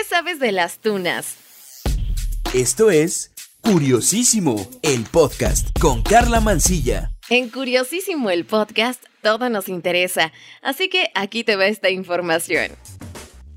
¿Qué sabes de las tunas? Esto es Curiosísimo, el podcast con Carla Mancilla. En Curiosísimo, el podcast, todo nos interesa, así que aquí te va esta información.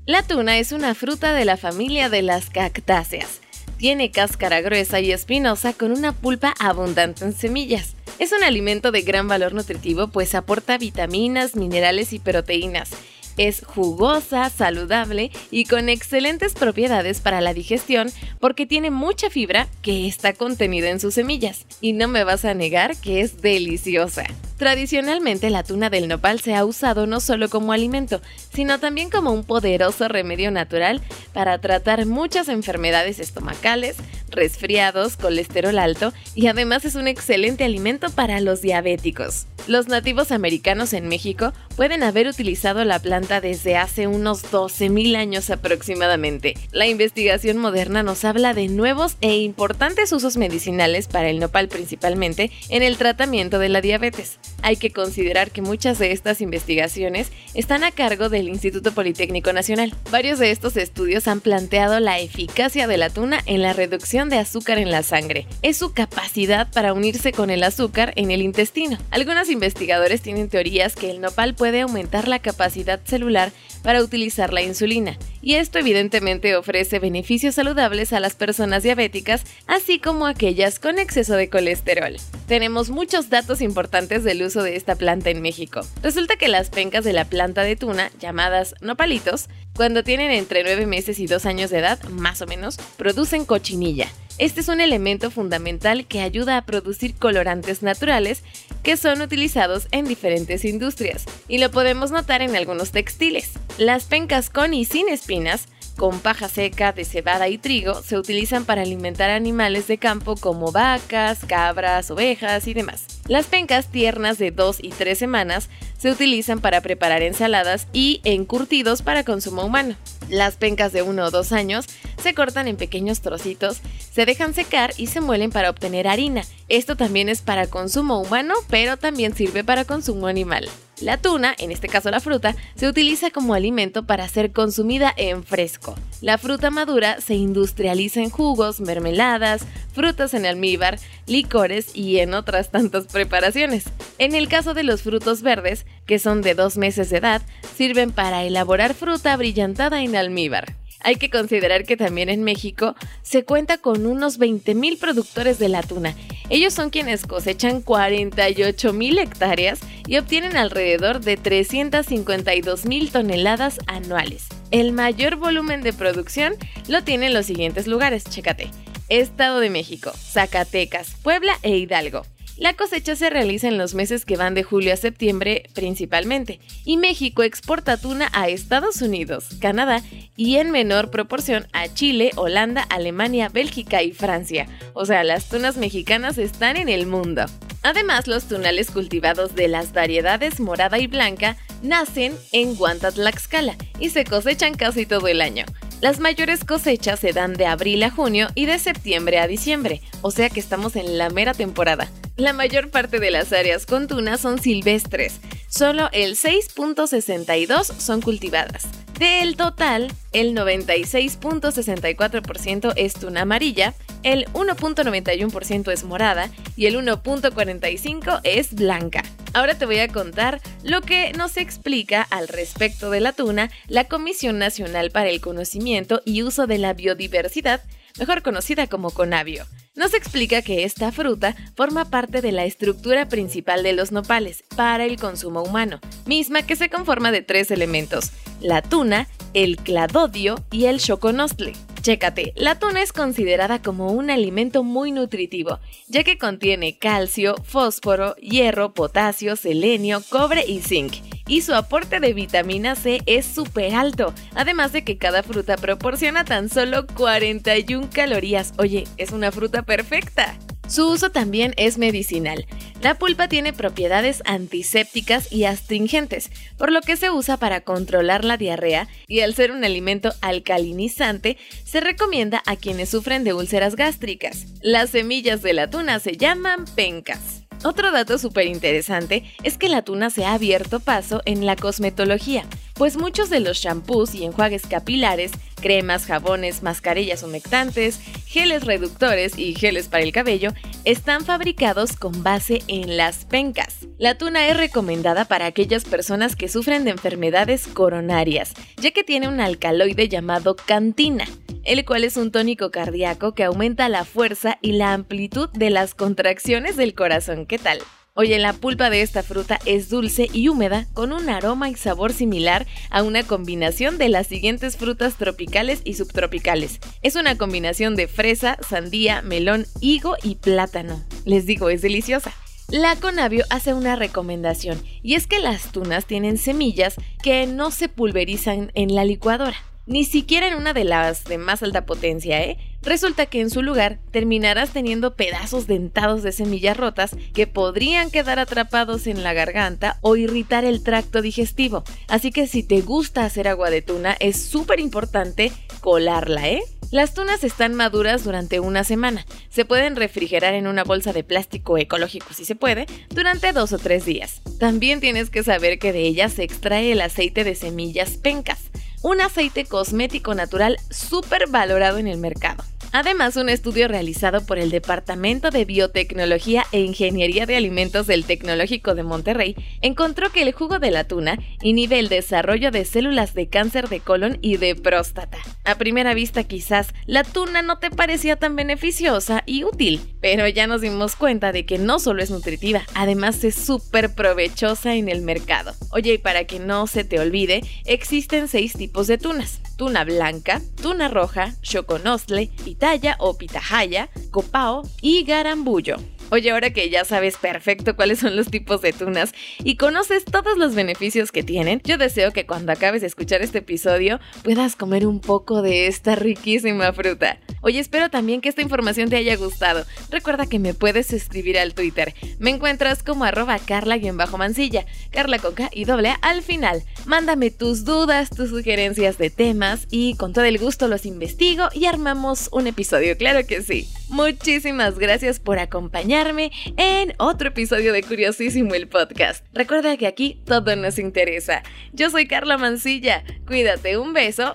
La tuna es una fruta de la familia de las cactáceas. Tiene cáscara gruesa y espinosa con una pulpa abundante en semillas. Es un alimento de gran valor nutritivo pues aporta vitaminas, minerales y proteínas es jugosa, saludable y con excelentes propiedades para la digestión porque tiene mucha fibra que está contenida en sus semillas. Y no me vas a negar que es deliciosa. Tradicionalmente la tuna del nopal se ha usado no solo como alimento, sino también como un poderoso remedio natural para tratar muchas enfermedades estomacales, resfriados, colesterol alto y además es un excelente alimento para los diabéticos. Los nativos americanos en México pueden haber utilizado la planta desde hace unos 12.000 años aproximadamente. La investigación moderna nos habla de nuevos e importantes usos medicinales para el nopal principalmente en el tratamiento de la diabetes. Hay que considerar que muchas de estas investigaciones están a cargo del Instituto Politécnico Nacional. Varios de estos estudios han planteado la eficacia de la tuna en la reducción de azúcar en la sangre. Es su capacidad para unirse con el azúcar en el intestino. Algunos investigadores tienen teorías que el nopal puede aumentar la capacidad celular para utilizar la insulina, y esto evidentemente ofrece beneficios saludables a las personas diabéticas, así como a aquellas con exceso de colesterol. Tenemos muchos datos importantes del uso de esta planta en México. Resulta que las pencas de la planta de tuna, llamadas nopalitos, cuando tienen entre 9 meses y 2 años de edad, más o menos, producen cochinilla. Este es un elemento fundamental que ayuda a producir colorantes naturales que son utilizados en diferentes industrias, y lo podemos notar en algunos textiles. Las pencas con y sin espinas con paja seca de cebada y trigo se utilizan para alimentar animales de campo como vacas, cabras, ovejas y demás. Las pencas tiernas de 2 y 3 semanas se utilizan para preparar ensaladas y encurtidos para consumo humano. Las pencas de 1 o 2 años se cortan en pequeños trocitos, se dejan secar y se muelen para obtener harina. Esto también es para consumo humano, pero también sirve para consumo animal. La tuna, en este caso la fruta, se utiliza como alimento para ser consumida en fresco. La fruta madura se industrializa en jugos, mermeladas, frutas en almíbar, licores y en otras tantas preparaciones. En el caso de los frutos verdes, que son de dos meses de edad, sirven para elaborar fruta brillantada en almíbar. Hay que considerar que también en México se cuenta con unos 20.000 productores de la tuna. Ellos son quienes cosechan 48.000 hectáreas y obtienen alrededor de 352.000 toneladas anuales. El mayor volumen de producción lo tienen los siguientes lugares, chécate. Estado de México, Zacatecas, Puebla e Hidalgo. La cosecha se realiza en los meses que van de julio a septiembre principalmente, y México exporta tuna a Estados Unidos, Canadá y en menor proporción a Chile, Holanda, Alemania, Bélgica y Francia. O sea, las tunas mexicanas están en el mundo. Además, los tunales cultivados de las variedades morada y blanca nacen en Guantatlaxcala y se cosechan casi todo el año. Las mayores cosechas se dan de abril a junio y de septiembre a diciembre, o sea que estamos en la mera temporada. La mayor parte de las áreas con tuna son silvestres, solo el 6.62 son cultivadas. Del total, el 96.64% es tuna amarilla, el 1.91% es morada y el 1.45% es blanca. Ahora te voy a contar lo que nos explica al respecto de la tuna la Comisión Nacional para el Conocimiento y Uso de la Biodiversidad, mejor conocida como CONABIO nos explica que esta fruta forma parte de la estructura principal de los nopales para el consumo humano, misma que se conforma de tres elementos, la tuna, el cladodio y el choconostle. Chécate, la tuna es considerada como un alimento muy nutritivo, ya que contiene calcio, fósforo, hierro, potasio, selenio, cobre y zinc. Y su aporte de vitamina C es súper alto, además de que cada fruta proporciona tan solo 41 calorías. Oye, es una fruta perfecta. Su uso también es medicinal. La pulpa tiene propiedades antisépticas y astringentes, por lo que se usa para controlar la diarrea y al ser un alimento alcalinizante, se recomienda a quienes sufren de úlceras gástricas. Las semillas de la tuna se llaman pencas. Otro dato súper interesante es que la tuna se ha abierto paso en la cosmetología, pues muchos de los shampoos y enjuagues capilares cremas, jabones, mascarillas humectantes, geles reductores y geles para el cabello están fabricados con base en las pencas. La tuna es recomendada para aquellas personas que sufren de enfermedades coronarias, ya que tiene un alcaloide llamado cantina el cual es un tónico cardíaco que aumenta la fuerza y la amplitud de las contracciones del corazón. ¿Qué tal? Oye, la pulpa de esta fruta es dulce y húmeda, con un aroma y sabor similar a una combinación de las siguientes frutas tropicales y subtropicales. Es una combinación de fresa, sandía, melón, higo y plátano. Les digo, es deliciosa. La Conavio hace una recomendación, y es que las tunas tienen semillas que no se pulverizan en la licuadora ni siquiera en una de las de más alta potencia, ¿eh? Resulta que en su lugar terminarás teniendo pedazos dentados de semillas rotas que podrían quedar atrapados en la garganta o irritar el tracto digestivo. Así que si te gusta hacer agua de tuna, es súper importante colarla, ¿eh? Las tunas están maduras durante una semana. Se pueden refrigerar en una bolsa de plástico ecológico si se puede, durante dos o tres días. También tienes que saber que de ellas se extrae el aceite de semillas pencas un aceite cosmético natural súper valorado en el mercado. Además, un estudio realizado por el Departamento de Biotecnología e Ingeniería de Alimentos del Tecnológico de Monterrey encontró que el jugo de la tuna inhibe el desarrollo de células de cáncer de colon y de próstata. A primera vista quizás la tuna no te parecía tan beneficiosa y útil, pero ya nos dimos cuenta de que no solo es nutritiva, además es súper provechosa en el mercado. Oye, y para que no se te olvide, existen seis tipos de tunas. Tuna blanca, tuna roja, choconostle, y o pitahaya, copao y garambullo. Oye, ahora que ya sabes perfecto cuáles son los tipos de tunas y conoces todos los beneficios que tienen, yo deseo que cuando acabes de escuchar este episodio puedas comer un poco de esta riquísima fruta. Oye, espero también que esta información te haya gustado. Recuerda que me puedes escribir al Twitter. Me encuentras como arroba carla-mansilla, carla con y doble A al final. Mándame tus dudas, tus sugerencias de temas y con todo el gusto los investigo y armamos un episodio, claro que sí. Muchísimas gracias por acompañarme en otro episodio de Curiosísimo el podcast. Recuerda que aquí todo nos interesa. Yo soy Carla Mancilla. Cuídate, un beso.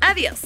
Adiós.